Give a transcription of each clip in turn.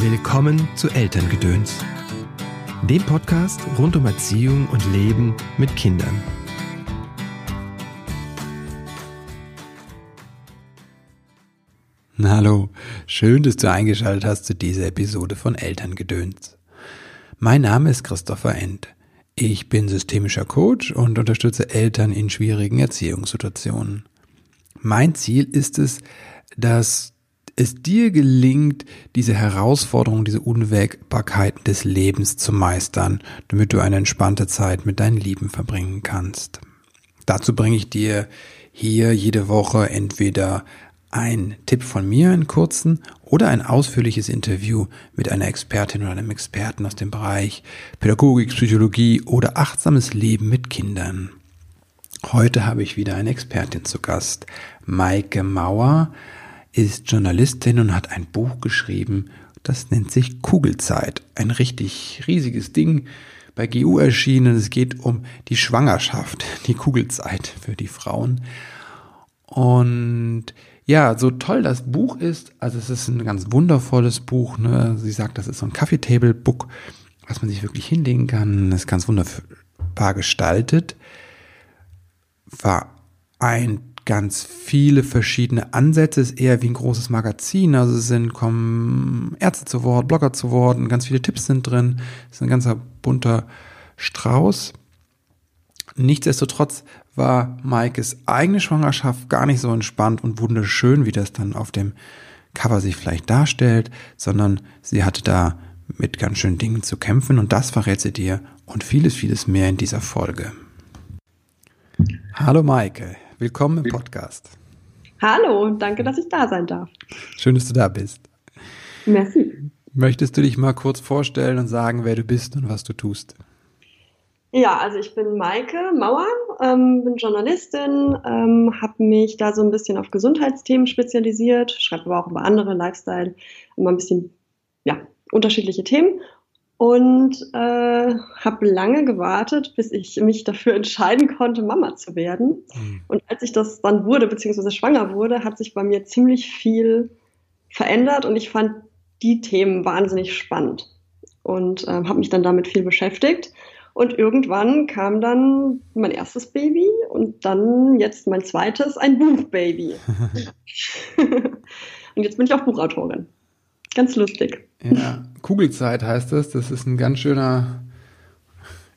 Willkommen zu Elterngedöns, dem Podcast rund um Erziehung und Leben mit Kindern. Hallo, schön, dass du eingeschaltet hast zu dieser Episode von Elterngedöns. Mein Name ist Christopher End. Ich bin systemischer Coach und unterstütze Eltern in schwierigen Erziehungssituationen. Mein Ziel ist es, dass es dir gelingt, diese Herausforderungen, diese Unwägbarkeiten des Lebens zu meistern, damit du eine entspannte Zeit mit deinen Lieben verbringen kannst. Dazu bringe ich dir hier jede Woche entweder ein Tipp von mir, einen kurzen, oder ein ausführliches Interview mit einer Expertin oder einem Experten aus dem Bereich Pädagogik, Psychologie oder achtsames Leben mit Kindern. Heute habe ich wieder eine Expertin zu Gast. Maike Mauer ist Journalistin und hat ein Buch geschrieben, das nennt sich Kugelzeit. Ein richtig riesiges Ding bei GU erschienen. Es geht um die Schwangerschaft, die Kugelzeit für die Frauen. Und ja, so toll das Buch ist, also es ist ein ganz wundervolles Buch. Ne? Sie sagt, das ist so ein Coffee Table Book, was man sich wirklich hinlegen kann. Das ist ganz wunderbar gestaltet. Vereint ganz viele verschiedene Ansätze, ist eher wie ein großes Magazin. Also es sind, kommen Ärzte zu Wort, Blogger zu Wort und ganz viele Tipps sind drin. Es ist ein ganzer bunter Strauß. Nichtsdestotrotz war Maikes eigene Schwangerschaft gar nicht so entspannt und wunderschön, wie das dann auf dem Cover sich vielleicht darstellt, sondern sie hatte da mit ganz schönen Dingen zu kämpfen und das verrät sie dir und vieles, vieles mehr in dieser Folge. Hallo Maike, willkommen im Podcast. Hallo, danke, dass ich da sein darf. Schön, dass du da bist. Merci. Möchtest du dich mal kurz vorstellen und sagen, wer du bist und was du tust? Ja, also ich bin Maike Mauer, ähm, bin Journalistin, ähm, habe mich da so ein bisschen auf Gesundheitsthemen spezialisiert, schreibe aber auch über andere Lifestyle, immer ein bisschen ja unterschiedliche Themen und äh, habe lange gewartet, bis ich mich dafür entscheiden konnte, Mama zu werden. Mhm. Und als ich das dann wurde, beziehungsweise schwanger wurde, hat sich bei mir ziemlich viel verändert und ich fand die Themen wahnsinnig spannend und äh, habe mich dann damit viel beschäftigt und irgendwann kam dann mein erstes Baby und dann jetzt mein zweites, ein Buchbaby. und jetzt bin ich auch Buchautorin. Ganz lustig. Ja, Kugelzeit heißt es. Das ist ein ganz schöner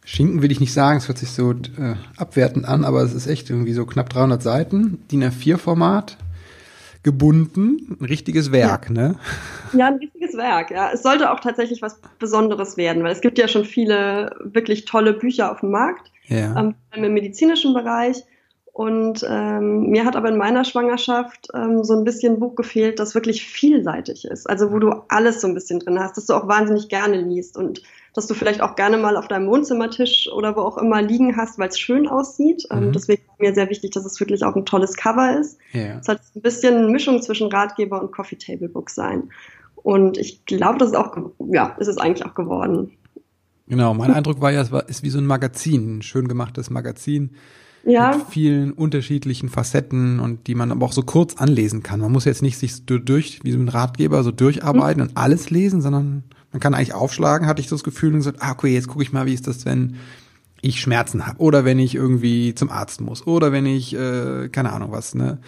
Schinken, will ich nicht sagen. Es hört sich so äh, abwertend an, aber es ist echt irgendwie so knapp 300 Seiten. DIN A4-Format gebunden. Ein richtiges Werk, ja. ne? Ja, ein richtiges Werk, ja. Es sollte auch tatsächlich was Besonderes werden, weil es gibt ja schon viele wirklich tolle Bücher auf dem Markt, ja. ähm, im medizinischen Bereich. Und ähm, mir hat aber in meiner Schwangerschaft ähm, so ein bisschen ein Buch gefehlt, das wirklich vielseitig ist. Also wo du alles so ein bisschen drin hast, dass du auch wahnsinnig gerne liest und dass du vielleicht auch gerne mal auf deinem Wohnzimmertisch oder wo auch immer liegen hast, weil es schön aussieht. Ähm, mhm. deswegen ist mir sehr wichtig, dass es wirklich auch ein tolles Cover ist. Ja. Es hat ein bisschen eine Mischung zwischen Ratgeber und Coffee Table Book sein. Und ich glaube, das ist auch, ja, ist es eigentlich auch geworden. Genau, mein Eindruck war ja, es war, ist wie so ein Magazin, ein schön gemachtes Magazin ja. mit vielen unterschiedlichen Facetten und die man aber auch so kurz anlesen kann. Man muss jetzt nicht sich durch, wie so ein Ratgeber, so durcharbeiten mhm. und alles lesen, sondern man kann eigentlich aufschlagen, hatte ich so das Gefühl und so, ah, okay, jetzt gucke ich mal, wie ist das, wenn ich Schmerzen habe oder wenn ich irgendwie zum Arzt muss oder wenn ich, äh, keine Ahnung was, ne,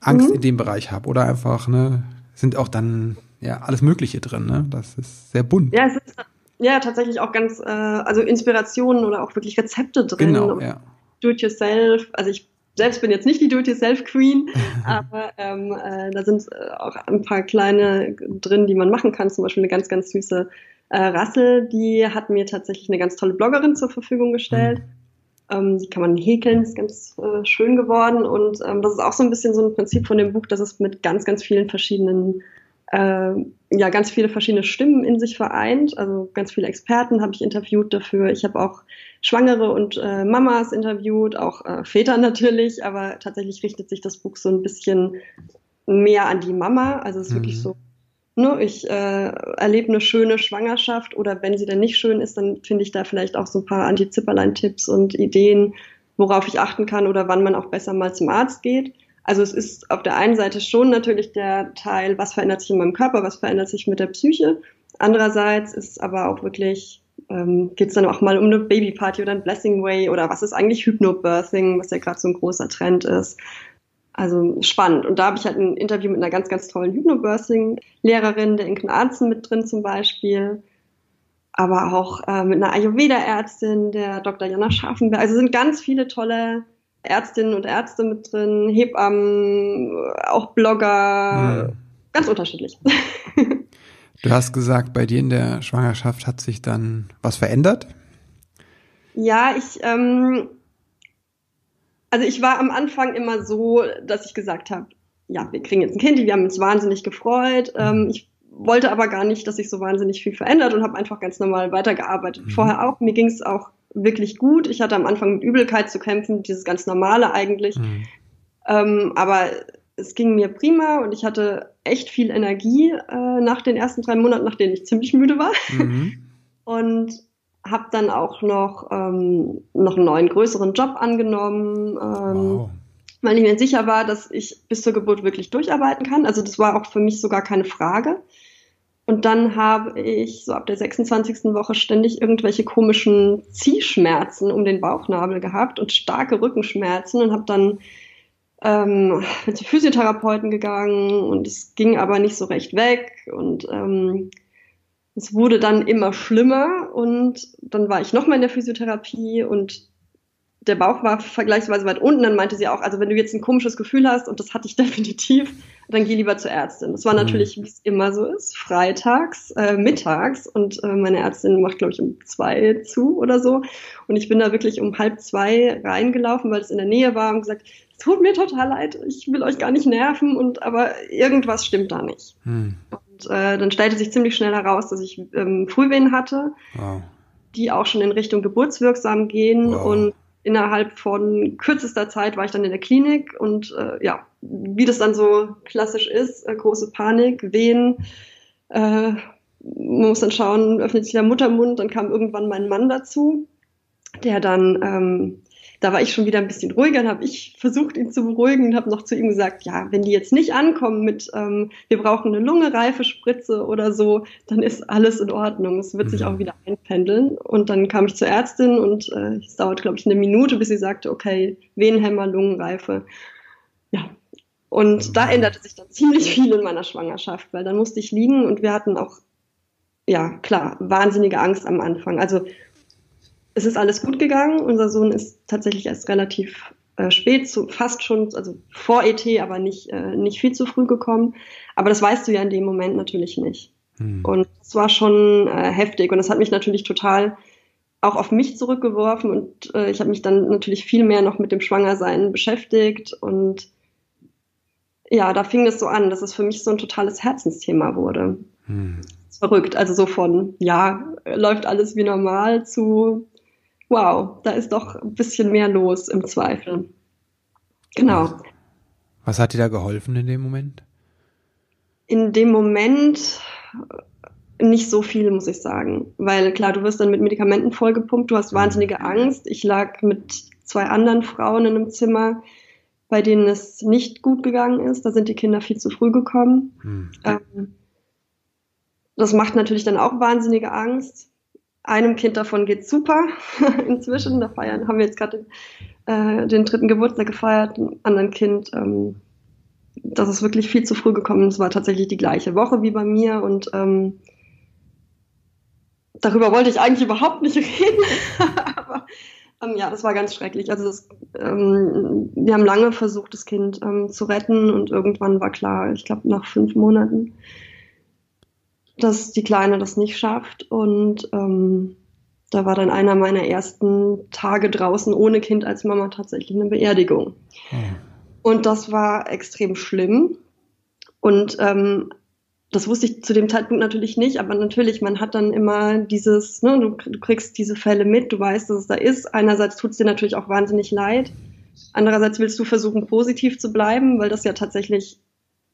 Angst mhm. in dem Bereich habe oder einfach, ne, sind auch dann ja alles Mögliche drin, ne? Das ist sehr bunt. Ja, es ist ja tatsächlich auch ganz, äh, also Inspirationen oder auch wirklich Rezepte drin. Genau, ja. Do-it-yourself. Also ich selbst bin jetzt nicht die Do-it-yourself-Queen, aber ähm, äh, da sind äh, auch ein paar kleine drin, die man machen kann. Zum Beispiel eine ganz, ganz süße äh, Rassel, die hat mir tatsächlich eine ganz tolle Bloggerin zur Verfügung gestellt. Mhm. Ähm, die kann man häkeln, ist ganz äh, schön geworden. Und ähm, das ist auch so ein bisschen so ein Prinzip von dem Buch, dass es mit ganz, ganz vielen verschiedenen äh, ja ganz viele verschiedene Stimmen in sich vereint. Also ganz viele Experten habe ich interviewt dafür. Ich habe auch Schwangere und äh, Mamas interviewt, auch äh, Väter natürlich, aber tatsächlich richtet sich das Buch so ein bisschen mehr an die Mama. Also es ist mhm. wirklich so, ne, ich äh, erlebe eine schöne Schwangerschaft oder wenn sie denn nicht schön ist, dann finde ich da vielleicht auch so ein paar Antizipperlein-Tipps und Ideen, worauf ich achten kann oder wann man auch besser mal zum Arzt geht. Also es ist auf der einen Seite schon natürlich der Teil, was verändert sich in meinem Körper, was verändert sich mit der Psyche. Andererseits ist aber auch wirklich, ähm, geht es dann auch mal um eine Babyparty oder ein Blessing Way oder was ist eigentlich Hypnobirthing, was ja gerade so ein großer Trend ist. Also spannend. Und da habe ich halt ein Interview mit einer ganz, ganz tollen Hypnobirthing-Lehrerin, der Inken Arzen mit drin zum Beispiel. Aber auch äh, mit einer Ayurveda-Ärztin, der Dr. Jana Scharfenberg. Also sind ganz viele tolle Ärztinnen und Ärzte mit drin, Hebammen, auch Blogger, hm. ganz unterschiedlich. Du hast gesagt, bei dir in der Schwangerschaft hat sich dann was verändert? Ja, ich, ähm, also ich war am Anfang immer so, dass ich gesagt habe, ja, wir kriegen jetzt ein Kind, wir haben uns wahnsinnig gefreut. Mhm. Ähm, ich wollte aber gar nicht, dass sich so wahnsinnig viel verändert und habe einfach ganz normal weitergearbeitet. Mhm. Vorher auch, mir ging es auch wirklich gut. Ich hatte am Anfang mit Übelkeit zu kämpfen, dieses ganz normale eigentlich. Mhm. Ähm, aber es ging mir prima und ich hatte echt viel Energie äh, nach den ersten drei Monaten, nach denen ich ziemlich müde war. Mhm. Und habe dann auch noch, ähm, noch einen neuen größeren Job angenommen, ähm, wow. weil ich mir sicher war, dass ich bis zur Geburt wirklich durcharbeiten kann. Also das war auch für mich sogar keine Frage. Und dann habe ich so ab der 26. Woche ständig irgendwelche komischen Ziehschmerzen um den Bauchnabel gehabt und starke Rückenschmerzen und habe dann ähm, zu Physiotherapeuten gegangen und es ging aber nicht so recht weg und ähm, es wurde dann immer schlimmer und dann war ich nochmal in der Physiotherapie und der Bauch war vergleichsweise weit unten. Dann meinte sie auch, also wenn du jetzt ein komisches Gefühl hast, und das hatte ich definitiv, dann geh lieber zur Ärztin. Das war mhm. natürlich, wie es immer so ist, freitags, äh, mittags und äh, meine Ärztin macht, glaube ich, um zwei zu oder so. Und ich bin da wirklich um halb zwei reingelaufen, weil es in der Nähe war und gesagt, es tut mir total leid, ich will euch gar nicht nerven und aber irgendwas stimmt da nicht. Mhm. Und äh, dann stellte sich ziemlich schnell heraus, dass ich ähm, Frühwehen hatte, wow. die auch schon in Richtung geburtswirksam gehen wow. und innerhalb von kürzester Zeit war ich dann in der Klinik und äh, ja, wie das dann so klassisch ist, äh, große Panik, Wehen. Äh, man muss dann schauen, öffnet sich der Muttermund, dann kam irgendwann mein Mann dazu, der dann ähm, da war ich schon wieder ein bisschen ruhiger, dann habe ich versucht, ihn zu beruhigen und habe noch zu ihm gesagt, ja, wenn die jetzt nicht ankommen mit, ähm, wir brauchen eine Lunge, reife Spritze oder so, dann ist alles in Ordnung. Es wird sich auch mhm. wieder einpendeln. Und dann kam ich zur Ärztin und äh, es dauert, glaube ich, eine Minute, bis sie sagte, okay, Venenhämmer, Lungenreife. Ja. Und da änderte sich dann ziemlich viel in meiner Schwangerschaft, weil dann musste ich liegen und wir hatten auch, ja, klar, wahnsinnige Angst am Anfang. Also es ist alles gut gegangen. Unser Sohn ist tatsächlich erst relativ äh, spät, zu, fast schon, also vor ET, aber nicht, äh, nicht viel zu früh gekommen. Aber das weißt du ja in dem Moment natürlich nicht. Hm. Und es war schon äh, heftig und das hat mich natürlich total auch auf mich zurückgeworfen und äh, ich habe mich dann natürlich viel mehr noch mit dem Schwangersein beschäftigt und ja, da fing es so an, dass es für mich so ein totales Herzensthema wurde. Hm. Verrückt, also so von, ja, läuft alles wie normal zu, wow, da ist doch ein bisschen mehr los im Zweifel. Genau. Was hat dir da geholfen in dem Moment? In dem Moment nicht so viel, muss ich sagen. Weil klar, du wirst dann mit Medikamenten vollgepumpt, du hast wahnsinnige mhm. Angst. Ich lag mit zwei anderen Frauen in einem Zimmer, bei denen es nicht gut gegangen ist. Da sind die Kinder viel zu früh gekommen. Hm. Ähm, das macht natürlich dann auch wahnsinnige Angst. Einem Kind davon geht super inzwischen. Da feiern, haben wir jetzt gerade den, äh, den dritten Geburtstag gefeiert. Einem anderen Kind, ähm, das ist wirklich viel zu früh gekommen. Es war tatsächlich die gleiche Woche wie bei mir und ähm, darüber wollte ich eigentlich überhaupt nicht reden. Aber ähm, ja, das war ganz schrecklich. Also das, ähm, wir haben lange versucht, das Kind ähm, zu retten und irgendwann war klar, ich glaube nach fünf Monaten, dass die Kleine das nicht schafft. Und ähm, da war dann einer meiner ersten Tage draußen ohne Kind als Mama tatsächlich eine Beerdigung. Hm. Und das war extrem schlimm. Und ähm, das wusste ich zu dem Zeitpunkt natürlich nicht, aber natürlich, man hat dann immer dieses, ne, du, du kriegst diese Fälle mit, du weißt, dass es da ist. Einerseits tut es dir natürlich auch wahnsinnig leid. Andererseits willst du versuchen, positiv zu bleiben, weil das ja tatsächlich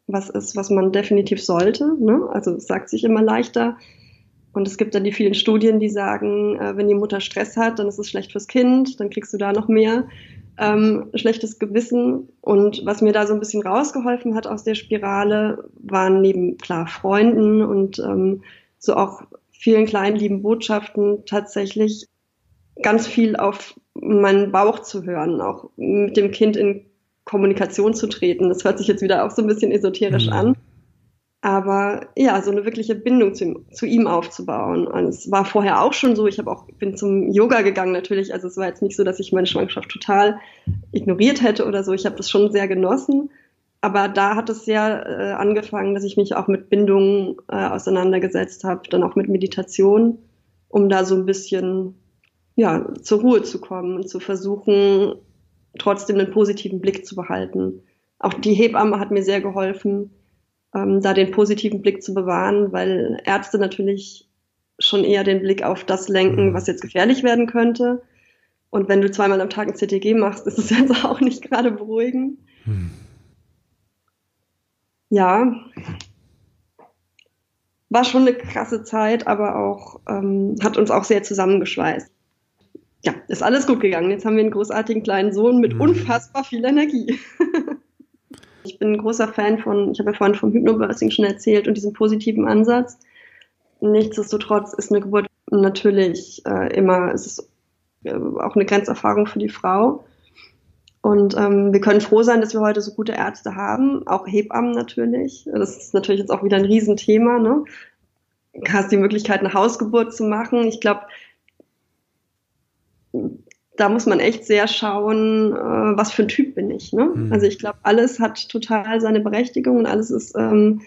was ist, was man definitiv sollte. Ne? Also es sagt sich immer leichter. Und es gibt dann die vielen Studien, die sagen, äh, wenn die Mutter Stress hat, dann ist es schlecht fürs Kind, dann kriegst du da noch mehr ähm, schlechtes Gewissen. Und was mir da so ein bisschen rausgeholfen hat aus der Spirale, waren neben klar Freunden und ähm, so auch vielen kleinen lieben Botschaften tatsächlich ganz viel auf meinen Bauch zu hören, auch mit dem Kind in Kommunikation zu treten. Das hört sich jetzt wieder auch so ein bisschen esoterisch mhm. an. Aber ja, so eine wirkliche Bindung zu, zu ihm aufzubauen. Und es war vorher auch schon so. Ich habe auch bin zum Yoga gegangen natürlich. Also es war jetzt nicht so, dass ich meine Schwangerschaft total ignoriert hätte oder so. Ich habe das schon sehr genossen. Aber da hat es sehr äh, angefangen, dass ich mich auch mit Bindungen äh, auseinandergesetzt habe, dann auch mit Meditation, um da so ein bisschen ja zur Ruhe zu kommen und zu versuchen, trotzdem einen positiven Blick zu behalten. Auch die Hebamme hat mir sehr geholfen ähm, da den positiven Blick zu bewahren, weil Ärzte natürlich schon eher den Blick auf das lenken, was jetzt gefährlich werden könnte. Und wenn du zweimal am Tag ein CTG machst, ist es jetzt auch nicht gerade beruhigend. Hm. Ja, war schon eine krasse Zeit, aber auch ähm, hat uns auch sehr zusammengeschweißt. Ja, ist alles gut gegangen. Jetzt haben wir einen großartigen kleinen Sohn mit hm. unfassbar viel Energie. Ich bin ein großer Fan von, ich habe ja vorhin vom Hypnobirthing schon erzählt und diesem positiven Ansatz. Nichtsdestotrotz ist eine Geburt natürlich äh, immer, es ist äh, auch eine Grenzerfahrung für die Frau. Und ähm, wir können froh sein, dass wir heute so gute Ärzte haben, auch Hebammen natürlich. Das ist natürlich jetzt auch wieder ein Riesenthema. Ne? Du hast die Möglichkeit, eine Hausgeburt zu machen. Ich glaube, da muss man echt sehr schauen, äh, was für ein Typ bin ich. Ne? Mhm. Also ich glaube, alles hat total seine Berechtigung und alles ist ähm,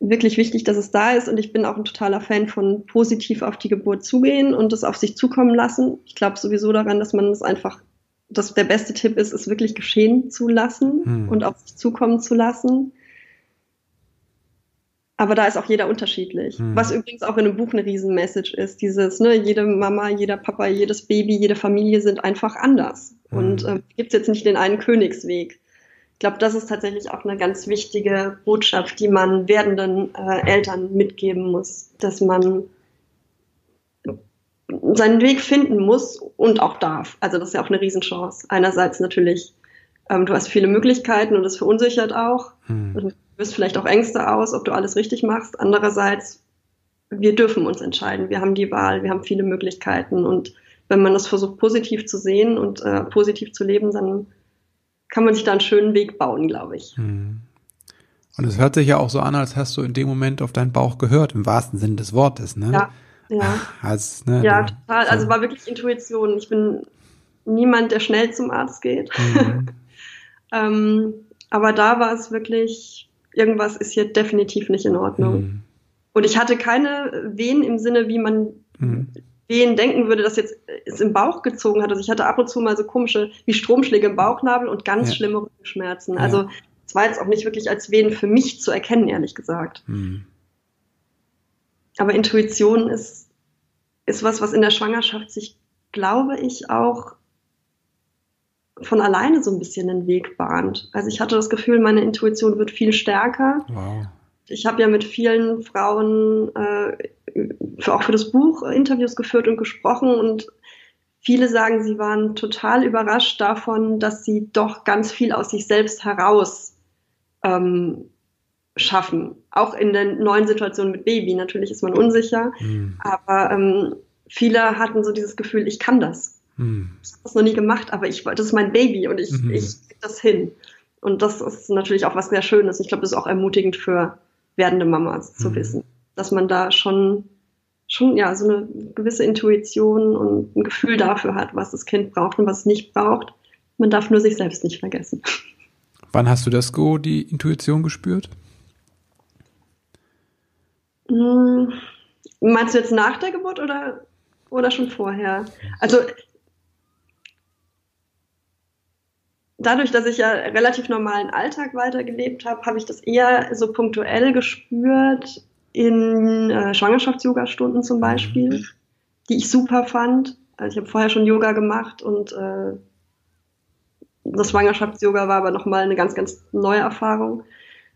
wirklich wichtig, dass es da ist. Und ich bin auch ein totaler Fan von positiv auf die Geburt zugehen und es auf sich zukommen lassen. Ich glaube sowieso daran, dass man es einfach, dass der beste Tipp ist, es wirklich geschehen zu lassen mhm. und auf sich zukommen zu lassen. Aber da ist auch jeder unterschiedlich. Mhm. Was übrigens auch in einem Buch eine Riesenmessage ist. Dieses, ne, jede Mama, jeder Papa, jedes Baby, jede Familie sind einfach anders. Mhm. Und äh, gibt jetzt nicht den einen Königsweg. Ich glaube, das ist tatsächlich auch eine ganz wichtige Botschaft, die man werdenden äh, Eltern mitgeben muss, dass man seinen Weg finden muss und auch darf. Also das ist ja auch eine Riesenchance. Einerseits natürlich, ähm, du hast viele Möglichkeiten und es verunsichert auch. Mhm löst vielleicht auch Ängste aus, ob du alles richtig machst. Andererseits, wir dürfen uns entscheiden. Wir haben die Wahl, wir haben viele Möglichkeiten. Und wenn man das versucht, positiv zu sehen und äh, positiv zu leben, dann kann man sich da einen schönen Weg bauen, glaube ich. Hm. Und es hört sich ja auch so an, als hast du in dem Moment auf deinen Bauch gehört, im wahrsten Sinne des Wortes, ne? Ja, ja. Als, ne, ja, total. Also war wirklich Intuition. Ich bin niemand, der schnell zum Arzt geht. Mhm. ähm, aber da war es wirklich irgendwas ist hier definitiv nicht in Ordnung. Mhm. Und ich hatte keine Wehen im Sinne, wie man mhm. Wehen denken würde, dass jetzt es im Bauch gezogen hat. Also ich hatte ab und zu mal so komische, wie Stromschläge im Bauchnabel und ganz ja. schlimme Rückenschmerzen. Also es war jetzt auch nicht wirklich als Wehen für mich zu erkennen, ehrlich gesagt. Mhm. Aber Intuition ist, ist was, was in der Schwangerschaft sich, glaube ich, auch von alleine so ein bisschen den Weg bahnt. Also ich hatte das Gefühl, meine Intuition wird viel stärker. Wow. Ich habe ja mit vielen Frauen äh, für, auch für das Buch Interviews geführt und gesprochen und viele sagen, sie waren total überrascht davon, dass sie doch ganz viel aus sich selbst heraus ähm, schaffen. Auch in der neuen Situation mit Baby. Natürlich ist man unsicher, mhm. aber ähm, viele hatten so dieses Gefühl, ich kann das. Hm. Ich habe das noch nie gemacht, aber ich, das ist mein Baby und ich, mhm. ich krieg das hin. Und das ist natürlich auch was sehr Schönes. Ich glaube, das ist auch ermutigend für werdende Mamas zu mhm. wissen, dass man da schon, schon ja, so eine gewisse Intuition und ein Gefühl dafür hat, was das Kind braucht und was es nicht braucht. Man darf nur sich selbst nicht vergessen. Wann hast du das Go, die Intuition gespürt? Hm, meinst du jetzt nach der Geburt oder, oder schon vorher? Also dadurch, dass ich ja relativ normalen Alltag weitergelebt habe, habe ich das eher so punktuell gespürt in äh, Schwangerschafts-Yoga-Stunden zum Beispiel, mhm. die ich super fand. Also ich habe vorher schon Yoga gemacht und äh, das Schwangerschafts-Yoga war aber nochmal eine ganz, ganz neue Erfahrung.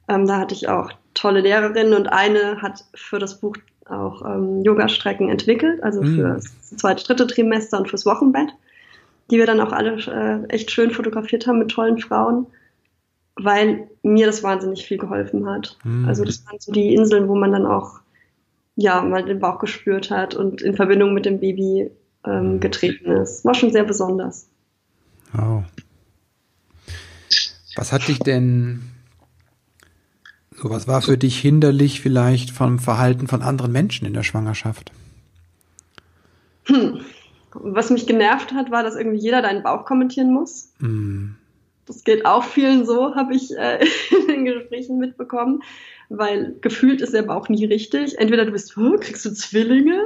Ähm, da hatte ich auch tolle Lehrerinnen und eine hat für das Buch auch ähm, Yoga-Strecken entwickelt, also mhm. für das zweite, dritte Trimester und fürs Wochenbett, die wir dann auch alle äh, echt schön fotografiert haben mit tollen Frauen, weil mir das wahnsinnig viel geholfen hat. Mhm. Also das waren so die Inseln, wo man dann auch ja mal den Bauch gespürt hat und in Verbindung mit dem Baby ähm, mhm. getreten ist. War schon sehr besonders. Oh. Was hat dich denn, so was war für dich hinderlich vielleicht vom Verhalten von anderen Menschen in der Schwangerschaft? Hm. Was mich genervt hat, war, dass irgendwie jeder deinen Bauch kommentieren muss. Mm. Das geht auch vielen so, habe ich äh, in den Gesprächen mitbekommen, weil gefühlt ist der Bauch nie richtig. Entweder du bist, kriegst du Zwillinge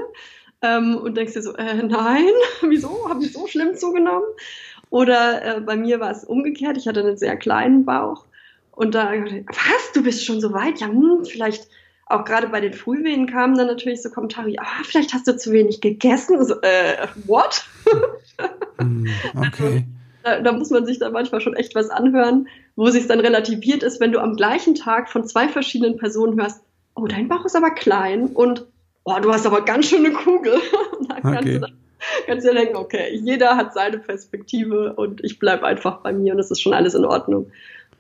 ähm, und denkst dir so, äh, nein, wieso, habe ich so schlimm zugenommen? Oder äh, bei mir war es umgekehrt. Ich hatte einen sehr kleinen Bauch. Und da, was, du bist schon so weit? Ja, hm, vielleicht auch gerade bei den Frühwehen kamen dann natürlich so Kommentare, ah, vielleicht hast du zu wenig gegessen. So, äh, what? Hm, okay. Also, da, da, muss man sich dann manchmal schon echt was anhören, wo sich dann relativiert ist, wenn du am gleichen Tag von zwei verschiedenen Personen hörst, oh, dein Bauch ist aber klein und oh, du hast aber ganz schön eine Kugel. da okay. kannst du dann kannst du dir denken, okay, jeder hat seine Perspektive und ich bleibe einfach bei mir und es ist schon alles in Ordnung.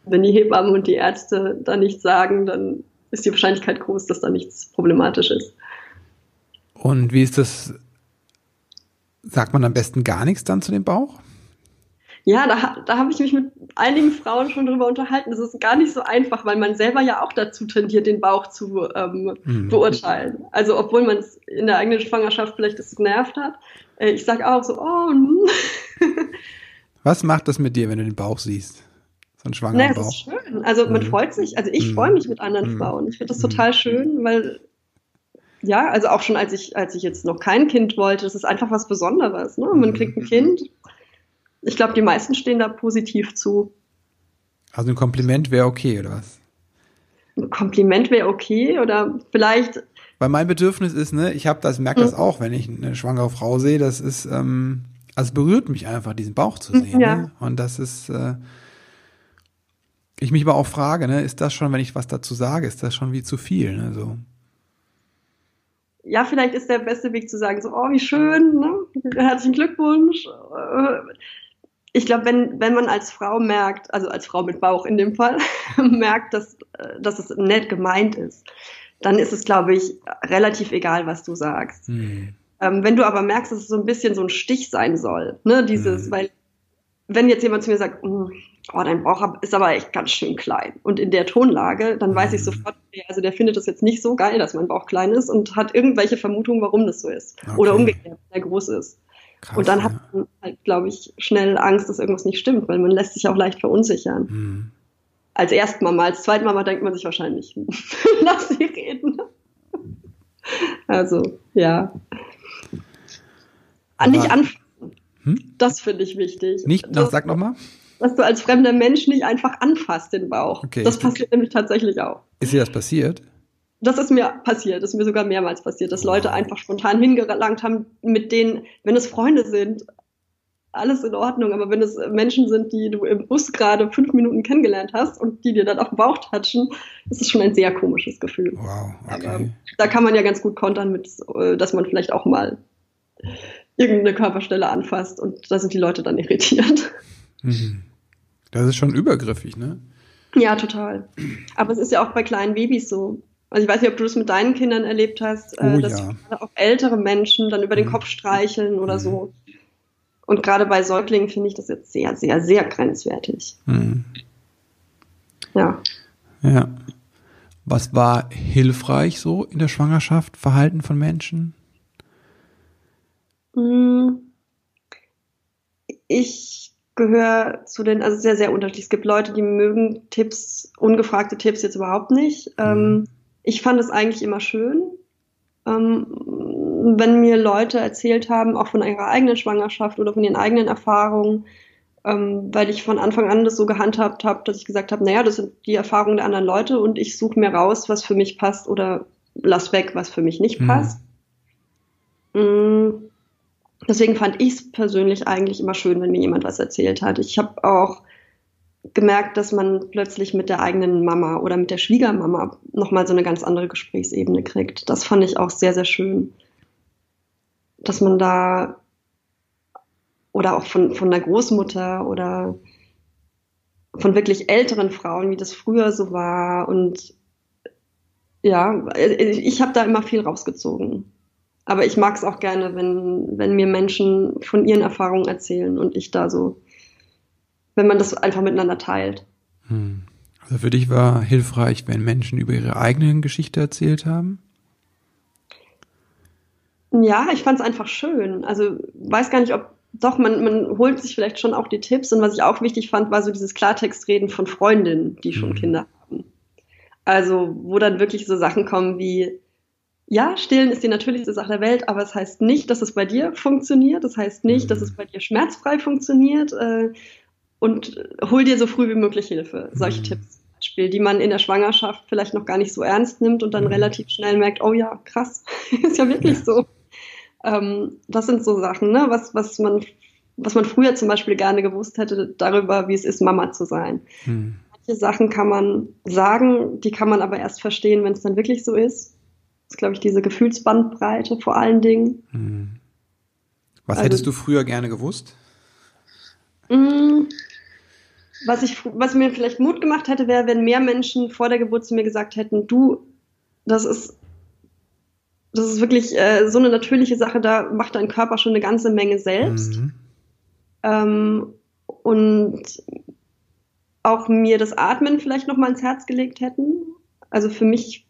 Wenn die Hebammen und die Ärzte da nichts sagen, dann ist die Wahrscheinlichkeit groß, dass da nichts problematisch ist. Und wie ist das? Sagt man am besten gar nichts dann zu dem Bauch? Ja, da, da habe ich mich mit einigen Frauen schon drüber unterhalten. Das ist gar nicht so einfach, weil man selber ja auch dazu tendiert, den Bauch zu ähm, mhm. beurteilen. Also obwohl man es in der eigenen Schwangerschaft vielleicht das genervt hat. Äh, ich sage auch so, oh. Hm. Was macht das mit dir, wenn du den Bauch siehst? So ein schwangerer naja, Bauch. Das ist schön. Also man mhm. freut sich. Also ich mhm. freue mich mit anderen mhm. Frauen. Ich finde das total schön, weil ja, also auch schon als ich, als ich jetzt noch kein Kind wollte, das ist einfach was Besonderes. Ne? Man kriegt ein Kind, ich glaube, die meisten stehen da positiv zu. Also ein Kompliment wäre okay, oder was? Ein Kompliment wäre okay oder vielleicht. Weil mein Bedürfnis ist, ne, ich habe das, merke das hm. auch, wenn ich eine schwangere Frau sehe, das ist, ähm, also berührt mich einfach, diesen Bauch zu sehen. Ja. Ne? Und das ist, äh, ich mich aber auch frage, ne, ist das schon, wenn ich was dazu sage, ist das schon wie zu viel, ne, so ja, vielleicht ist der beste Weg zu sagen, so, oh, wie schön, ne? herzlichen Glückwunsch ich glaube, wenn, wenn man als Frau merkt, also als Frau mit Bauch in dem Fall, merkt, dass, äh, dass es nett gemeint ist, dann ist es, glaube ich, relativ egal, was du sagst. Mhm. Ähm, wenn du aber merkst, dass es so ein bisschen so ein Stich sein soll, ne, dieses, mhm. weil wenn jetzt jemand zu mir sagt, hm, oh, dein Bauch ist aber echt ganz schön klein und in der Tonlage, dann weiß ich hm. sofort, also der findet das jetzt nicht so geil, dass mein Bauch klein ist und hat irgendwelche Vermutungen, warum das so ist. Okay. Oder umgekehrt, wenn er groß ist. Krass, und dann hat man halt, glaube ich, schnell Angst, dass irgendwas nicht stimmt, weil man lässt sich auch leicht verunsichern. Mhm. Als Erstmama, als Zweitmama denkt man sich wahrscheinlich, lass sie reden. Also, ja. Aber, nicht anfassen. Hm? Das finde ich wichtig. Nicht, das, sag nochmal. Dass du als fremder Mensch nicht einfach anfasst den Bauch. Okay, das passiert nämlich tatsächlich auch. Ist dir das passiert? das ist mir passiert, das ist mir sogar mehrmals passiert, dass Leute einfach spontan hingelangt haben, mit denen, wenn es Freunde sind, alles in Ordnung, aber wenn es Menschen sind, die du im Bus gerade fünf Minuten kennengelernt hast und die dir dann auf den Bauch touchen, ist es schon ein sehr komisches Gefühl. Wow, okay. Aber da kann man ja ganz gut kontern mit, äh, dass man vielleicht auch mal irgendeine Körperstelle anfasst und da sind die Leute dann irritiert. Mhm. Das ist schon übergriffig, ne? Ja, total. Aber es ist ja auch bei kleinen Babys so. Also ich weiß nicht, ob du das mit deinen Kindern erlebt hast, äh, oh, dass ja. auch ältere Menschen dann über den mhm. Kopf streicheln oder mhm. so. Und gerade bei Säuglingen finde ich das jetzt sehr, sehr, sehr grenzwertig. Mhm. Ja. Ja. Was war hilfreich so in der Schwangerschaft, Verhalten von Menschen? Hm. Ich gehöre zu den, also sehr, sehr unterschiedlich. Es gibt Leute, die mögen Tipps, ungefragte Tipps jetzt überhaupt nicht. Ähm, mhm ich fand es eigentlich immer schön, ähm, wenn mir Leute erzählt haben, auch von ihrer eigenen Schwangerschaft oder von ihren eigenen Erfahrungen, ähm, weil ich von Anfang an das so gehandhabt habe, dass ich gesagt habe, naja, das sind die Erfahrungen der anderen Leute und ich suche mir raus, was für mich passt oder lass weg, was für mich nicht mhm. passt. Mhm. Deswegen fand ich es persönlich eigentlich immer schön, wenn mir jemand was erzählt hat. Ich habe auch gemerkt, dass man plötzlich mit der eigenen Mama oder mit der Schwiegermama nochmal so eine ganz andere Gesprächsebene kriegt. Das fand ich auch sehr, sehr schön. Dass man da oder auch von, von der Großmutter oder von wirklich älteren Frauen, wie das früher so war. Und ja, ich habe da immer viel rausgezogen. Aber ich mag es auch gerne, wenn, wenn mir Menschen von ihren Erfahrungen erzählen und ich da so, wenn man das einfach miteinander teilt. Hm. Also für dich war hilfreich, wenn Menschen über ihre eigenen Geschichte erzählt haben? Ja, ich fand es einfach schön. Also weiß gar nicht, ob doch, man, man holt sich vielleicht schon auch die Tipps. Und was ich auch wichtig fand, war so dieses Klartextreden von Freundinnen, die schon mhm. Kinder haben. Also, wo dann wirklich so Sachen kommen wie, ja, stillen ist die natürlichste Sache der Welt, aber es heißt nicht, dass es bei dir funktioniert. Das heißt nicht, mhm. dass es bei dir schmerzfrei funktioniert. Äh, und hol dir so früh wie möglich Hilfe. Solche mhm. Tipps. Beispiel, die man in der Schwangerschaft vielleicht noch gar nicht so ernst nimmt und dann mhm. relativ schnell merkt, oh ja, krass, ist ja wirklich ja. so. Ähm, das sind so Sachen, ne? was, was, man, was man früher zum Beispiel gerne gewusst hätte darüber, wie es ist, Mama zu sein. Hm. Manche Sachen kann man sagen, die kann man aber erst verstehen, wenn es dann wirklich so ist. Das ist, glaube ich, diese Gefühlsbandbreite vor allen Dingen. Hm. Was also, hättest du früher gerne gewusst? Mh, mm, was, ich, was mir vielleicht Mut gemacht hätte, wäre, wenn mehr Menschen vor der Geburt zu mir gesagt hätten, du, das ist das ist wirklich äh, so eine natürliche Sache, da macht dein Körper schon eine ganze Menge selbst. Mhm. Ähm, und auch mir das Atmen vielleicht noch mal ins Herz gelegt hätten. Also für mich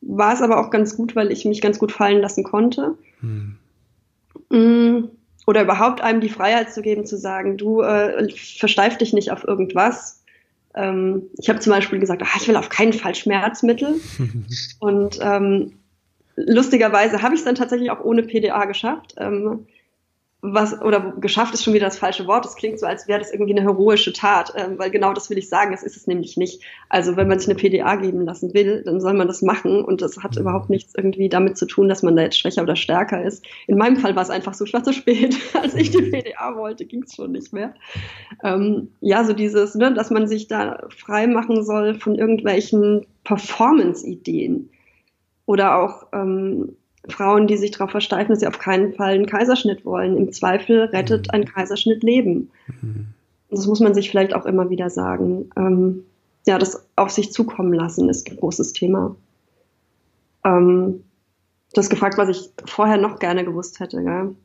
war es aber auch ganz gut, weil ich mich ganz gut fallen lassen konnte. Mhm. Mm, oder überhaupt einem die Freiheit zu geben, zu sagen, du äh, versteif dich nicht auf irgendwas. Ähm, ich habe zum Beispiel gesagt, ach, ich will auf keinen Fall Schmerzmittel. und ähm, lustigerweise habe ich es dann tatsächlich auch ohne PDA geschafft. Ähm, was, oder geschafft ist schon wieder das falsche Wort. Es klingt so, als wäre das irgendwie eine heroische Tat, ähm, weil genau das will ich sagen, das ist es nämlich nicht. Also wenn man sich eine PDA geben lassen will, dann soll man das machen und das hat überhaupt nichts irgendwie damit zu tun, dass man da jetzt schwächer oder stärker ist. In meinem Fall war es einfach so, ich war zu spät. Als ich die PDA wollte, ging es schon nicht mehr. Ähm, ja, so dieses, ne, dass man sich da frei machen soll von irgendwelchen Performance-Ideen oder auch ähm, Frauen, die sich darauf versteifen, dass sie auf keinen Fall einen Kaiserschnitt wollen. Im Zweifel rettet ein Kaiserschnitt Leben. Mhm. Das muss man sich vielleicht auch immer wieder sagen. Ähm, ja, das auf sich zukommen lassen ist ein großes Thema. Ähm, du hast gefragt, was ich vorher noch gerne gewusst hätte. Gell?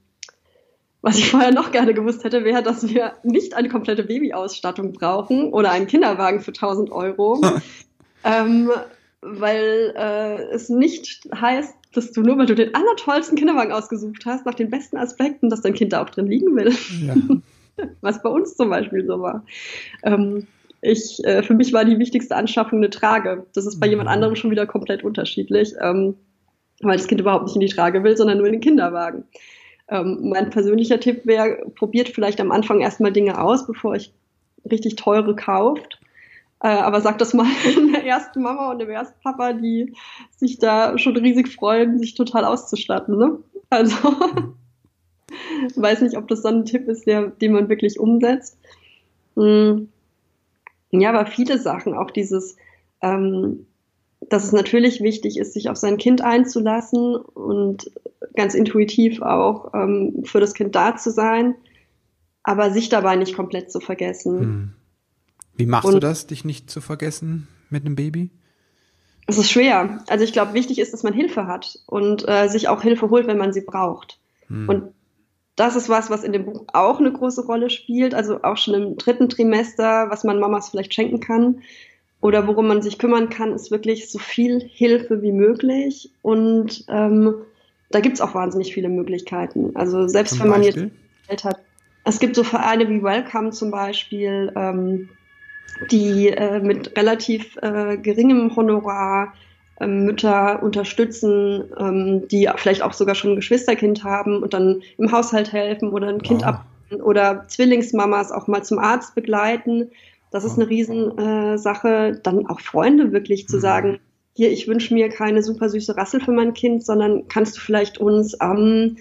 Was ich vorher noch gerne gewusst hätte, wäre, dass wir nicht eine komplette Babyausstattung brauchen oder einen Kinderwagen für 1000 Euro. ähm, weil äh, es nicht heißt, dass du nur, weil du den allertollsten Kinderwagen ausgesucht hast, nach den besten Aspekten, dass dein Kind da auch drin liegen will. Ja. Was bei uns zum Beispiel so war. Ähm, ich, äh, für mich war die wichtigste Anschaffung eine Trage. Das ist bei jemand mhm. anderem schon wieder komplett unterschiedlich, ähm, weil das Kind überhaupt nicht in die Trage will, sondern nur in den Kinderwagen. Ähm, mein persönlicher Tipp wäre, probiert vielleicht am Anfang erstmal Dinge aus, bevor ihr richtig teure kauft äh, aber sag das mal der ersten Mama und dem ersten Papa, die sich da schon riesig freuen, sich total auszustatten. Ne? Also weiß nicht, ob das so ein Tipp ist, der, den man wirklich umsetzt. Hm. Ja, aber viele Sachen, auch dieses, ähm, dass es natürlich wichtig ist, sich auf sein Kind einzulassen und ganz intuitiv auch ähm, für das Kind da zu sein, aber sich dabei nicht komplett zu vergessen. Hm. Wie machst und du das, dich nicht zu vergessen mit einem Baby? Es ist schwer. Also ich glaube, wichtig ist, dass man Hilfe hat und äh, sich auch Hilfe holt, wenn man sie braucht. Hm. Und das ist was, was in dem Buch auch eine große Rolle spielt. Also auch schon im dritten Trimester, was man Mamas vielleicht schenken kann oder worum man sich kümmern kann, ist wirklich so viel Hilfe wie möglich. Und ähm, da gibt's auch wahnsinnig viele Möglichkeiten. Also selbst Zum wenn man Beispiel? jetzt Geld hat. Es gibt so Vereine wie Welcome zum Beispiel, ähm, die äh, mit relativ äh, geringem Honorar ähm, Mütter unterstützen, ähm, die vielleicht auch sogar schon ein Geschwisterkind haben und dann im Haushalt helfen oder ein Kind wow. ab oder Zwillingsmamas auch mal zum Arzt begleiten. Das ist eine Riesensache. Äh, dann auch Freunde wirklich zu mhm. sagen, hier, ich wünsche mir keine super süße Rassel für mein Kind, sondern kannst du vielleicht uns ähm,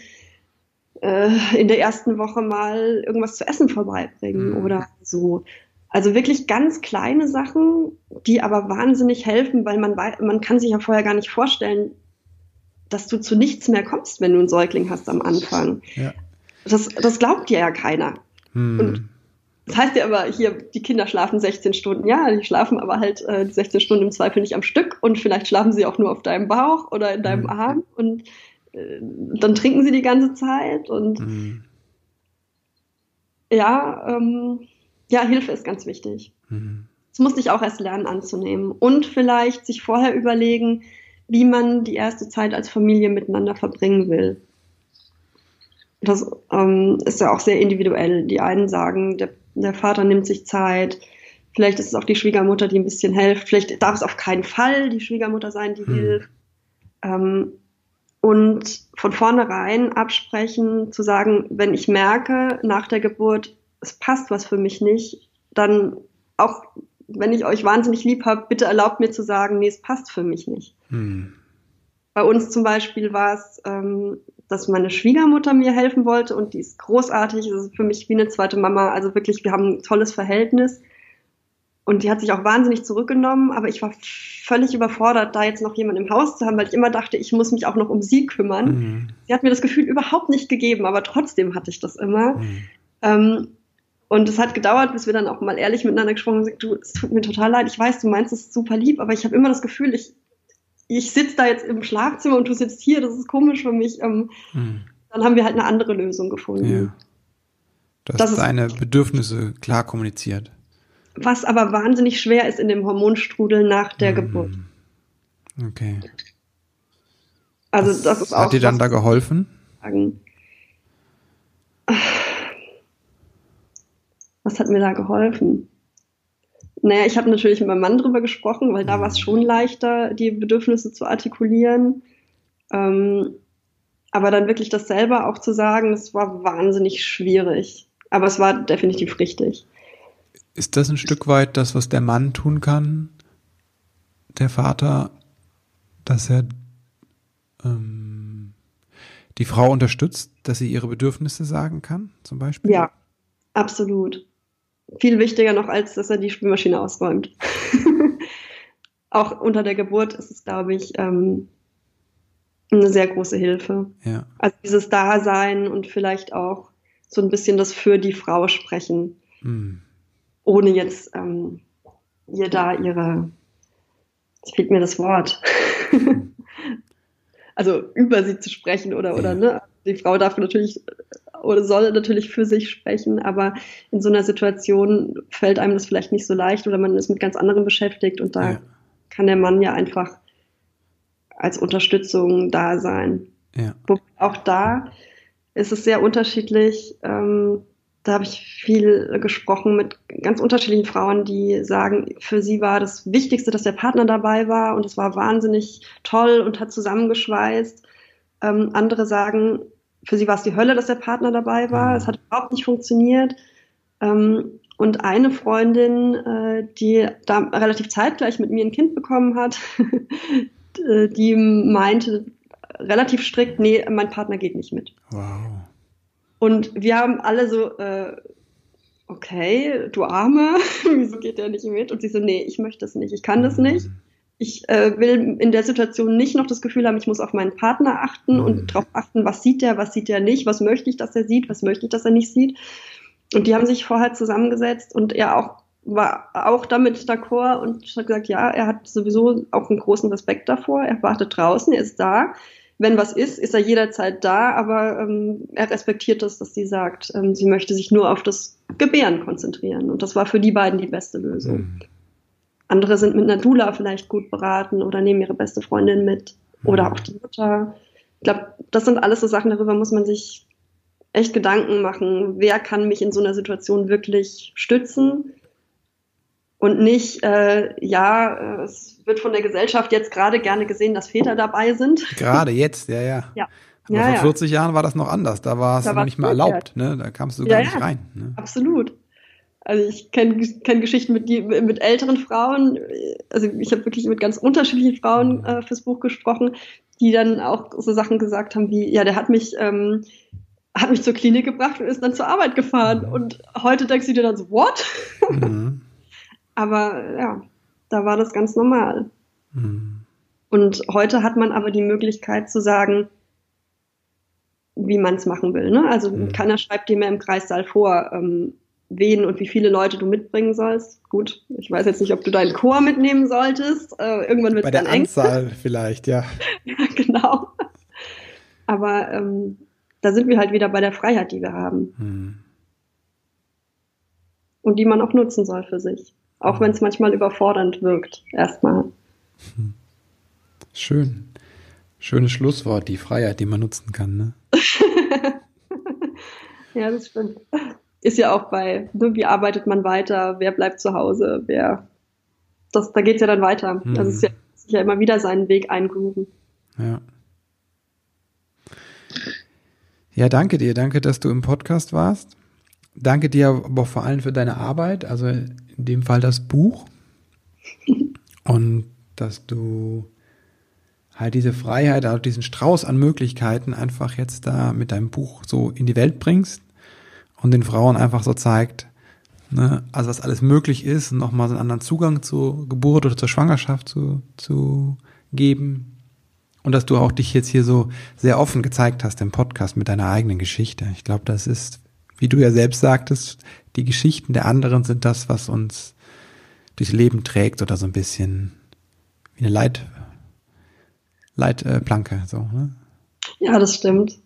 äh, in der ersten Woche mal irgendwas zu essen vorbeibringen mhm. oder so Also wirklich ganz kleine Sachen, die aber wahnsinnig helfen, weil man, man kann sich ja vorher gar nicht vorstellen, dass du zu nichts mehr kommst, wenn du einen Säugling hast am Anfang. Ja. Das, das glaubt dir ja keiner. Hm. Und das heißt ja aber hier, die Kinder schlafen 16 Stunden. Ja, die schlafen aber halt äh, 16 Stunden im Zweifel nicht am Stück und vielleicht schlafen sie auch nur auf deinem Bauch oder in deinem hm. Arm und äh, dann trinken sie die ganze Zeit und hm. ja, ähm, ja, Hilfe ist ganz wichtig. Hm. Das musste ich auch erst lernen anzunehmen und vielleicht sich vorher überlegen, wie man die erste Zeit als Familie miteinander verbringen will. Das ähm, ist ja auch sehr individuell. Die einen sagen, der, der Vater nimmt sich Zeit, vielleicht ist es auch die Schwiegermutter, die ein bisschen hilft, vielleicht darf es auf keinen Fall die Schwiegermutter sein, die hm. hilft. Ähm, und von vornherein absprechen, zu sagen, wenn ich merke nach der Geburt, es passt was für mich nicht, dann auch wenn ich euch wahnsinnig lieb habe, bitte erlaubt mir zu sagen, nee, es passt für mich nicht. Hm. Bei uns zum Beispiel war es, ähm, dass meine Schwiegermutter mir helfen wollte und die ist großartig, das ist für mich wie eine zweite Mama. Also wirklich, wir haben ein tolles Verhältnis. Und die hat sich auch wahnsinnig zurückgenommen, aber ich war völlig überfordert, da jetzt noch jemand im Haus zu haben, weil ich immer dachte, ich muss mich auch noch um sie kümmern. Mhm. Sie hat mir das Gefühl überhaupt nicht gegeben, aber trotzdem hatte ich das immer. Mhm. Ähm, und es hat gedauert, bis wir dann auch mal ehrlich miteinander gesprochen haben und gesagt, du, es tut mir total leid, ich weiß, du meinst es super lieb, aber ich habe immer das Gefühl, ich, ich sitze da jetzt im Schlafzimmer und du sitzt hier, das ist komisch für mich. Ähm, hm. Dann haben wir halt eine andere Lösung gefunden. Ja. Du hast deine Bedürfnisse klar kommuniziert. Was aber wahnsinnig schwer ist in dem Hormonstrudel nach der hm. Geburt. Okay. Also was das ist auch. Hat dir dann da geholfen? Sagen. Was hat mir da geholfen? Naja, ich habe natürlich mit meinem Mann drüber gesprochen, weil da war es schon leichter, die Bedürfnisse zu artikulieren. Ähm, aber dann wirklich das selber auch zu sagen, das war wahnsinnig schwierig. Aber es war definitiv richtig. Ist das ein Stück weit das, was der Mann tun kann, der Vater, dass er ähm, die Frau unterstützt, dass sie ihre Bedürfnisse sagen kann, zum Beispiel? Ja, absolut viel wichtiger noch, als dass er die Spülmaschine ausräumt. Auch unter der Geburt ist es, glaube ich, ähm, eine sehr große Hilfe. Ja. Also dieses Dasein und vielleicht auch so ein bisschen das für die Frau sprechen, mhm. ohne jetzt ähm, ihr da ihre, es fehlt mir das Wort, also über sie zu sprechen oder, ja. oder ne, die Frau darf natürlich oder soll natürlich für sich sprechen, aber in so einer Situation fällt einem das vielleicht nicht so leicht oder man ist mit ganz anderen beschäftigt und da ja. kann der Mann ja einfach als Unterstützung da sein. Ja. Auch da ist es sehr unterschiedlich. Ähm, da habe ich viel gesprochen mit ganz unterschiedlichen Frauen, die sagen, für sie war das Wichtigste, dass der Partner dabei war und es war wahnsinnig toll und hat zusammengeschweißt. Ähm, andere sagen, für sie war es die Hölle, dass der Partner dabei war. Mhm. Es hat überhaupt nicht funktioniert. Ähm, und eine Freundin, äh, die da relativ zeitgleich mit mir ein Kind bekommen hat, äh, die meinte relativ strikt, nee, mein Partner geht nicht mit. Wow. Und wir haben alle so, äh, okay, du Arme, wieso geht der nicht mit? Und sie so, nee, ich möchte das nicht, ich kann das nicht. Mhm ich äh, will in der Situation nicht noch das Gefühl haben, ich muss auf meinen Partner achten und mhm. darauf achten, was sieht er, was sieht er nicht, was möchte ich, dass er sieht, was möchte ich, dass er nicht sieht. Und die haben sich vorher zusammengesetzt und er auch war auch damit d'accord und hat gesagt, ja, er hat sowieso auch einen großen Respekt davor. Er wartet draußen, er ist da. Wenn was ist, ist er jederzeit da, aber ähm, er respektiert das, dass sie sagt, ähm, sie möchte sich nur auf das Gebären konzentrieren. Und das war für die beiden die beste Lösung. Mhm. Andere sind mit einer Dula vielleicht gut beraten oder nehmen ihre beste Freundin mit oder mhm. auch die Mutter. Ich glaube, das sind alles so Sachen, darüber muss man sich echt Gedanken machen. Wer kann mich in so einer Situation wirklich stützen? Und nicht, äh, ja, es wird von der Gesellschaft jetzt gerade gerne gesehen, dass Väter dabei sind. Gerade jetzt, ja, ja. ja. Aber ja, vor 40 ja. Jahren war das noch anders. Da war es noch nicht mehr erlaubt. Ne? Da kamst du ja, gar nicht rein. Ne? Absolut. Also ich kenne kenn Geschichten mit, die, mit älteren Frauen, also ich habe wirklich mit ganz unterschiedlichen Frauen äh, fürs Buch gesprochen, die dann auch so Sachen gesagt haben wie, ja, der hat mich ähm, hat mich zur Klinik gebracht und ist dann zur Arbeit gefahren. Mhm. Und heute denkst du dir dann so, what? Mhm. aber ja, da war das ganz normal. Mhm. Und heute hat man aber die Möglichkeit zu sagen, wie man es machen will. Ne? Also mhm. keiner schreibt dir mehr im Kreissaal vor, ähm, wen und wie viele Leute du mitbringen sollst. Gut, ich weiß jetzt nicht, ob du deinen Chor mitnehmen solltest. Äh, irgendwann wird Bei der Anzahl vielleicht, ja. ja, genau. Aber ähm, da sind wir halt wieder bei der Freiheit, die wir haben. Mhm. Und die man auch nutzen soll für sich. Auch mhm. wenn es manchmal überfordernd wirkt, erstmal. Hm. Schön. Schönes Schlusswort, die Freiheit, die man nutzen kann, ne? ja, das stimmt. Ist ja auch bei, ne, wie arbeitet man weiter, wer bleibt zu Hause, wer. Das, da geht es ja dann weiter. Mhm. Das ist ja, sich ja immer wieder seinen Weg eingrooven. Ja. Ja, danke dir. Danke, dass du im Podcast warst. Danke dir aber vor allem für deine Arbeit, also in dem Fall das Buch. Und dass du halt diese Freiheit, also diesen Strauß an Möglichkeiten einfach jetzt da mit deinem Buch so in die Welt bringst und den Frauen einfach so zeigt, ne, also was alles möglich ist, nochmal so einen anderen Zugang zur Geburt oder zur Schwangerschaft zu, zu geben. Und dass du auch dich jetzt hier so sehr offen gezeigt hast im Podcast mit deiner eigenen Geschichte. Ich glaube, das ist, wie du ja selbst sagtest, die Geschichten der anderen sind das, was uns durchs Leben trägt oder so ein bisschen wie eine Leit, Leitplanke, so, ne? Ja, das stimmt.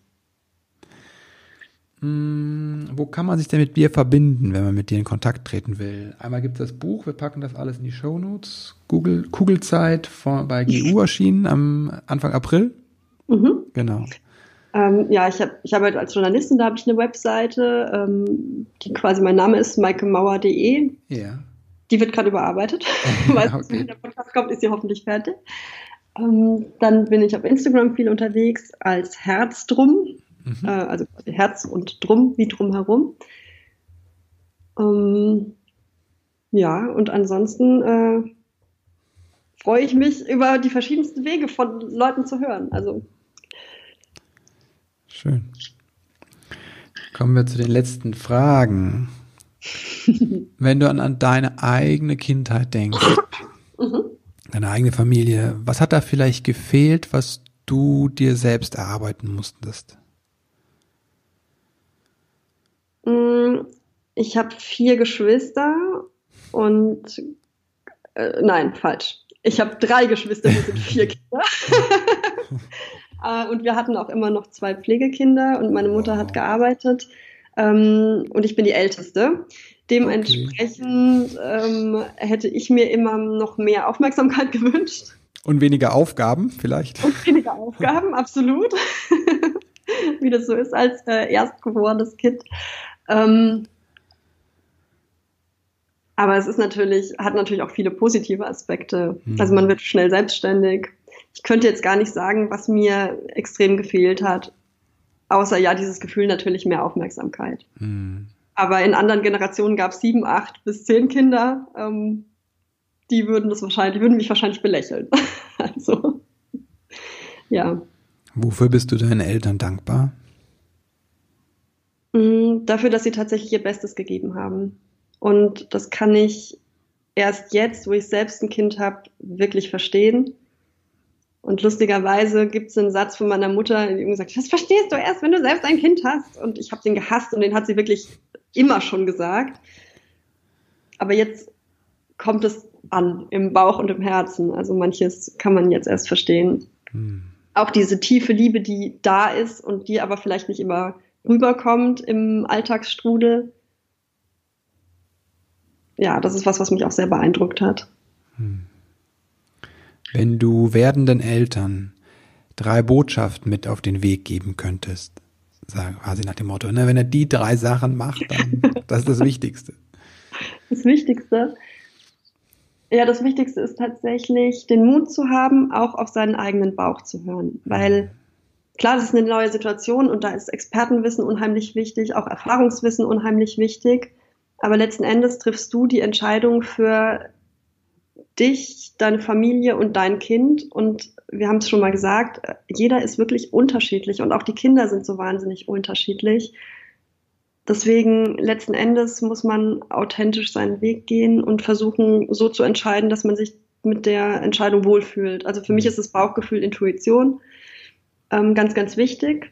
Hm, wo kann man sich denn mit dir verbinden, wenn man mit dir in Kontakt treten will? Einmal gibt es das Buch, wir packen das alles in die Show Notes. Google, Kugelzeit von, bei GU erschienen am Anfang April. Mhm. Genau. Ähm, ja, ich habe ich hab halt als Journalistin, da habe ich eine Webseite, ähm, die quasi mein Name ist, maikemauer.de. Ja. Die wird gerade überarbeitet, weil okay. wenn der Podcast kommt, ist sie hoffentlich fertig. Ähm, dann bin ich auf Instagram viel unterwegs als Herzdrum, mhm. äh, also Herz und Drum, wie drumherum. Ähm, ja, und ansonsten äh, freue ich mich über die verschiedensten Wege von Leuten zu hören. Also schön. Kommen wir zu den letzten Fragen. Wenn du an, an deine eigene Kindheit denkst, mhm deine eigene Familie. Was hat da vielleicht gefehlt, was du dir selbst erarbeiten musstest? Ich habe vier Geschwister und äh, nein, falsch. Ich habe drei Geschwister, wir sind vier Kinder. äh, und wir hatten auch immer noch zwei Pflegekinder und meine Mutter hat gearbeitet. Ähm, und ich bin die Älteste. Dementsprechend okay. ähm, hätte ich mir immer noch mehr Aufmerksamkeit gewünscht. Und weniger Aufgaben vielleicht? Und weniger Aufgaben, absolut. Wie das so ist als äh, erstgeborenes Kind. Ähm, aber es ist natürlich, hat natürlich auch viele positive Aspekte. Mhm. Also man wird schnell selbstständig. Ich könnte jetzt gar nicht sagen, was mir extrem gefehlt hat. Außer ja, dieses Gefühl natürlich mehr Aufmerksamkeit. Mhm. Aber in anderen Generationen gab es sieben, acht bis zehn Kinder. Ähm, die würden das wahrscheinlich, die würden mich wahrscheinlich belächeln. also, ja. Wofür bist du deinen Eltern dankbar? Mm, dafür, dass sie tatsächlich ihr Bestes gegeben haben. Und das kann ich erst jetzt, wo ich selbst ein Kind habe, wirklich verstehen. Und lustigerweise gibt es einen Satz von meiner Mutter, die gesagt das verstehst du erst, wenn du selbst ein Kind hast. Und ich habe den gehasst und den hat sie wirklich immer schon gesagt. Aber jetzt kommt es an im Bauch und im Herzen. Also manches kann man jetzt erst verstehen. Hm. Auch diese tiefe Liebe, die da ist und die aber vielleicht nicht immer rüberkommt im Alltagsstrudel. Ja, das ist was, was mich auch sehr beeindruckt hat. Hm. Wenn du werdenden Eltern drei Botschaften mit auf den Weg geben könntest, sagen, quasi nach dem Motto, ne, wenn er die drei Sachen macht, dann das ist das Wichtigste. Das Wichtigste. Ja, das Wichtigste ist tatsächlich, den Mut zu haben, auch auf seinen eigenen Bauch zu hören. Weil klar, das ist eine neue Situation und da ist Expertenwissen unheimlich wichtig, auch Erfahrungswissen unheimlich wichtig. Aber letzten Endes triffst du die Entscheidung für dich, deine Familie und dein Kind. Und wir haben es schon mal gesagt, jeder ist wirklich unterschiedlich und auch die Kinder sind so wahnsinnig unterschiedlich. Deswegen letzten Endes muss man authentisch seinen Weg gehen und versuchen, so zu entscheiden, dass man sich mit der Entscheidung wohlfühlt. Also für mich ist das Bauchgefühl Intuition ähm, ganz, ganz wichtig.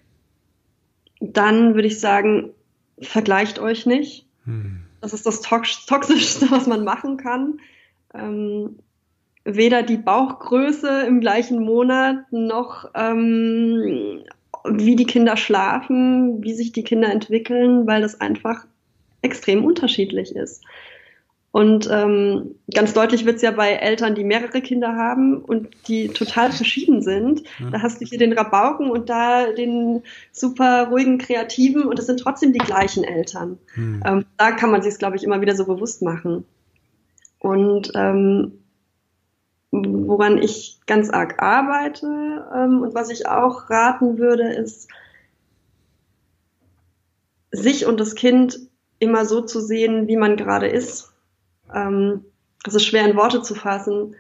Dann würde ich sagen, vergleicht euch nicht. Hm. Das ist das Toxischste, was man machen kann. Ähm, weder die Bauchgröße im gleichen Monat noch ähm, wie die Kinder schlafen, wie sich die Kinder entwickeln, weil das einfach extrem unterschiedlich ist. Und ähm, ganz deutlich wird es ja bei Eltern, die mehrere Kinder haben und die total verschieden sind. Ja. Da hast du hier den Rabauken und da den super ruhigen Kreativen und es sind trotzdem die gleichen Eltern. Hm. Ähm, da kann man sich es, glaube ich, immer wieder so bewusst machen. Und ähm, woran ich ganz arg arbeite ähm, und was ich auch raten würde, ist, sich und das Kind immer so zu sehen, wie man gerade ist ähm, es ist schwer in Worte zu fassen,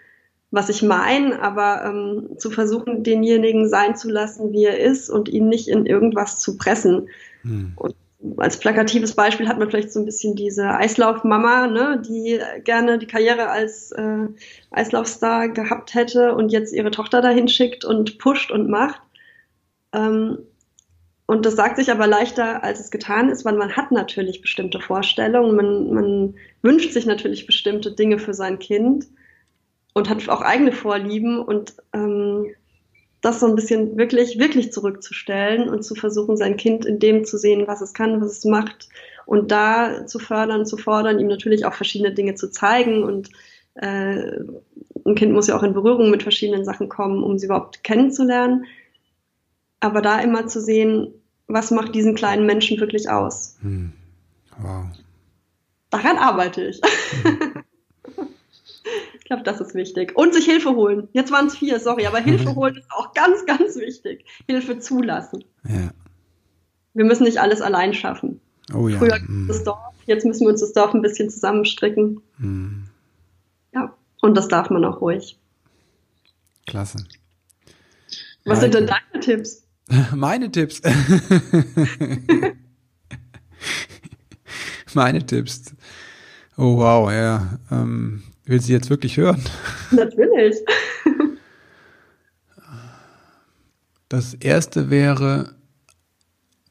was ich meine, aber ähm, zu versuchen, denjenigen sein zu lassen, wie er ist und ihn nicht in irgendwas zu pressen. Hm. Und als plakatives Beispiel hat man vielleicht so ein bisschen diese Eislaufmama, ne, die gerne die Karriere als äh, Eislaufstar gehabt hätte und jetzt ihre Tochter dahin schickt und pusht und macht. Ähm, und das sagt sich aber leichter, als es getan ist, weil man hat natürlich bestimmte Vorstellungen, man, man wünscht sich natürlich bestimmte Dinge für sein Kind und hat auch eigene Vorlieben und ähm, das so ein bisschen wirklich, wirklich zurückzustellen und zu versuchen, sein Kind in dem zu sehen, was es kann, was es macht und da zu fördern, zu fordern, ihm natürlich auch verschiedene Dinge zu zeigen und äh, ein Kind muss ja auch in Berührung mit verschiedenen Sachen kommen, um sie überhaupt kennenzulernen. Aber da immer zu sehen, was macht diesen kleinen Menschen wirklich aus. Hm. Wow. Daran arbeite ich. Hm. ich glaube, das ist wichtig. Und sich Hilfe holen. Jetzt waren es vier, sorry, aber Hilfe holen ist auch ganz, ganz wichtig. Hilfe zulassen. Ja. Wir müssen nicht alles allein schaffen. Oh ja. Früher hm. das Dorf, jetzt müssen wir uns das Dorf ein bisschen zusammenstricken. Hm. Ja, und das darf man auch ruhig. Klasse. Was sind denn deine Tipps? Meine Tipps. Meine Tipps. Oh wow, ja. Ähm, will sie jetzt wirklich hören? Natürlich. Das erste wäre,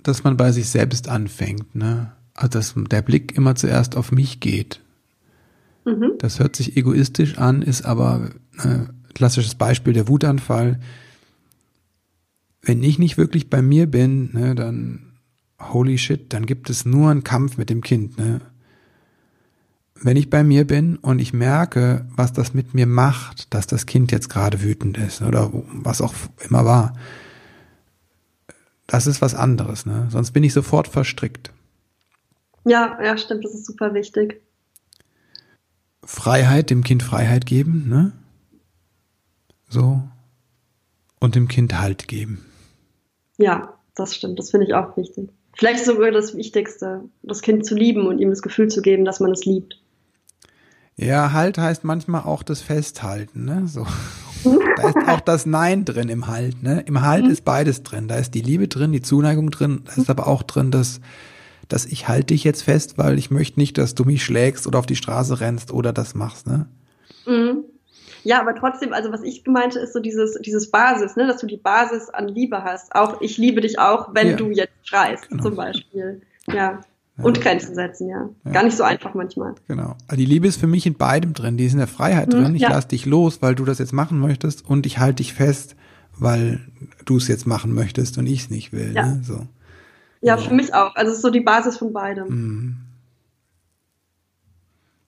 dass man bei sich selbst anfängt, ne? Also dass der Blick immer zuerst auf mich geht. Mhm. Das hört sich egoistisch an, ist aber äh, klassisches Beispiel der Wutanfall wenn ich nicht wirklich bei mir bin, ne, dann holy shit, dann gibt es nur einen Kampf mit dem Kind. Ne? Wenn ich bei mir bin und ich merke, was das mit mir macht, dass das Kind jetzt gerade wütend ist oder was auch immer war, das ist was anderes. Ne? Sonst bin ich sofort verstrickt. Ja, ja, stimmt, das ist super wichtig. Freiheit, dem Kind Freiheit geben, ne? So. Und dem Kind Halt geben. Ja, das stimmt. Das finde ich auch wichtig. Vielleicht sogar das Wichtigste, das Kind zu lieben und ihm das Gefühl zu geben, dass man es liebt. Ja, Halt heißt manchmal auch das Festhalten, ne? So. da ist auch das Nein drin im Halt, ne? Im Halt mhm. ist beides drin. Da ist die Liebe drin, die Zuneigung drin. Da ist aber auch drin, dass, dass ich halte dich jetzt fest, weil ich möchte nicht, dass du mich schlägst oder auf die Straße rennst oder das machst, ne? Mhm. Ja, aber trotzdem, also was ich meinte, ist so dieses, dieses Basis, ne, dass du die Basis an Liebe hast. Auch ich liebe dich auch, wenn ja. du jetzt schreist, genau. zum Beispiel. Ja. Und Grenzen setzen, ja. ja. Gar nicht so einfach manchmal. Genau. Also die Liebe ist für mich in beidem drin. Die ist in der Freiheit drin. Ich ja. lass dich los, weil du das jetzt machen möchtest und ich halte dich fest, weil du es jetzt machen möchtest und ich es nicht will. Ja. Ne? So. Ja, für mich auch. Also es ist so die Basis von beidem. Mhm.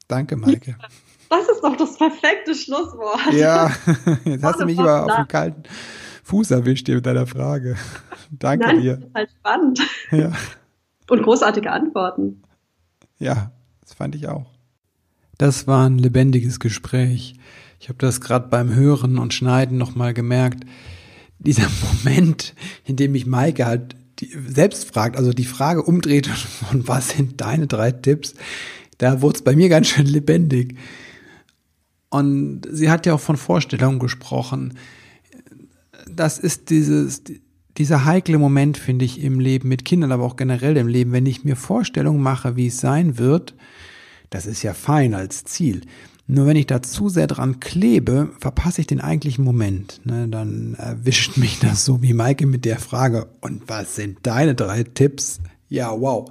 Danke, Maike. Das ist doch das perfekte Schlusswort. Ja, jetzt hast du mich aber auf den kalten Fuß erwischt hier mit deiner Frage. Danke Nein, dir. Das ist halt spannend. Ja. Und großartige Antworten. Ja, das fand ich auch. Das war ein lebendiges Gespräch. Ich habe das gerade beim Hören und Schneiden nochmal gemerkt. Dieser Moment, in dem mich Maike halt selbst fragt, also die Frage umdreht von was sind deine drei Tipps, da wurde es bei mir ganz schön lebendig. Und sie hat ja auch von Vorstellungen gesprochen. Das ist dieses, dieser heikle Moment, finde ich, im Leben mit Kindern, aber auch generell im Leben, wenn ich mir Vorstellungen mache, wie es sein wird, das ist ja fein als Ziel. Nur wenn ich da zu sehr dran klebe, verpasse ich den eigentlichen Moment. Ne, dann erwischt mich das so wie Maike mit der Frage, und was sind deine drei Tipps? Ja, wow.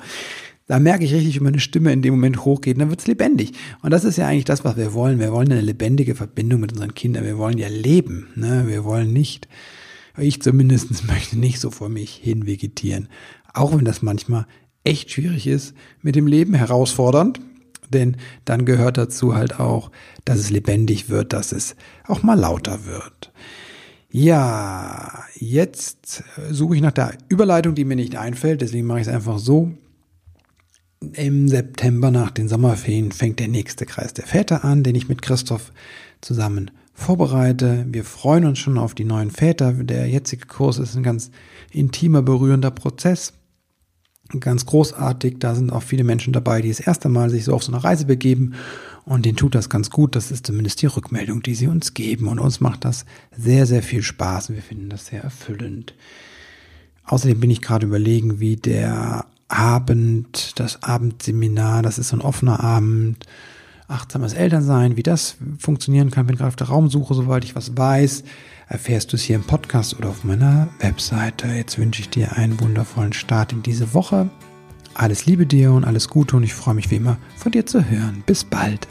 Da merke ich richtig, wie meine Stimme in dem Moment hochgeht, dann wird es lebendig. Und das ist ja eigentlich das, was wir wollen. Wir wollen eine lebendige Verbindung mit unseren Kindern. Wir wollen ja leben. Ne? Wir wollen nicht, ich zumindest möchte nicht so vor mich hin vegetieren. Auch wenn das manchmal echt schwierig ist, mit dem Leben herausfordernd, denn dann gehört dazu halt auch, dass es lebendig wird, dass es auch mal lauter wird. Ja, jetzt suche ich nach der Überleitung, die mir nicht einfällt, deswegen mache ich es einfach so. Im September nach den Sommerferien fängt der nächste Kreis der Väter an, den ich mit Christoph zusammen vorbereite. Wir freuen uns schon auf die neuen Väter. Der jetzige Kurs ist ein ganz intimer, berührender Prozess ganz großartig. Da sind auch viele Menschen dabei, die das erste Mal sich so auf so eine Reise begeben und denen tut das ganz gut. Das ist zumindest die Rückmeldung, die sie uns geben und uns macht das sehr, sehr viel Spaß wir finden das sehr erfüllend. Außerdem bin ich gerade überlegen, wie der Abend, das Abendseminar, das ist so ein offener Abend, achtsames Elternsein, wie das funktionieren kann. Bin gerade auf der Raumsuche, soweit ich was weiß erfährst du es hier im Podcast oder auf meiner Webseite. Jetzt wünsche ich dir einen wundervollen Start in diese Woche. Alles Liebe dir und alles Gute und ich freue mich wie immer von dir zu hören. Bis bald.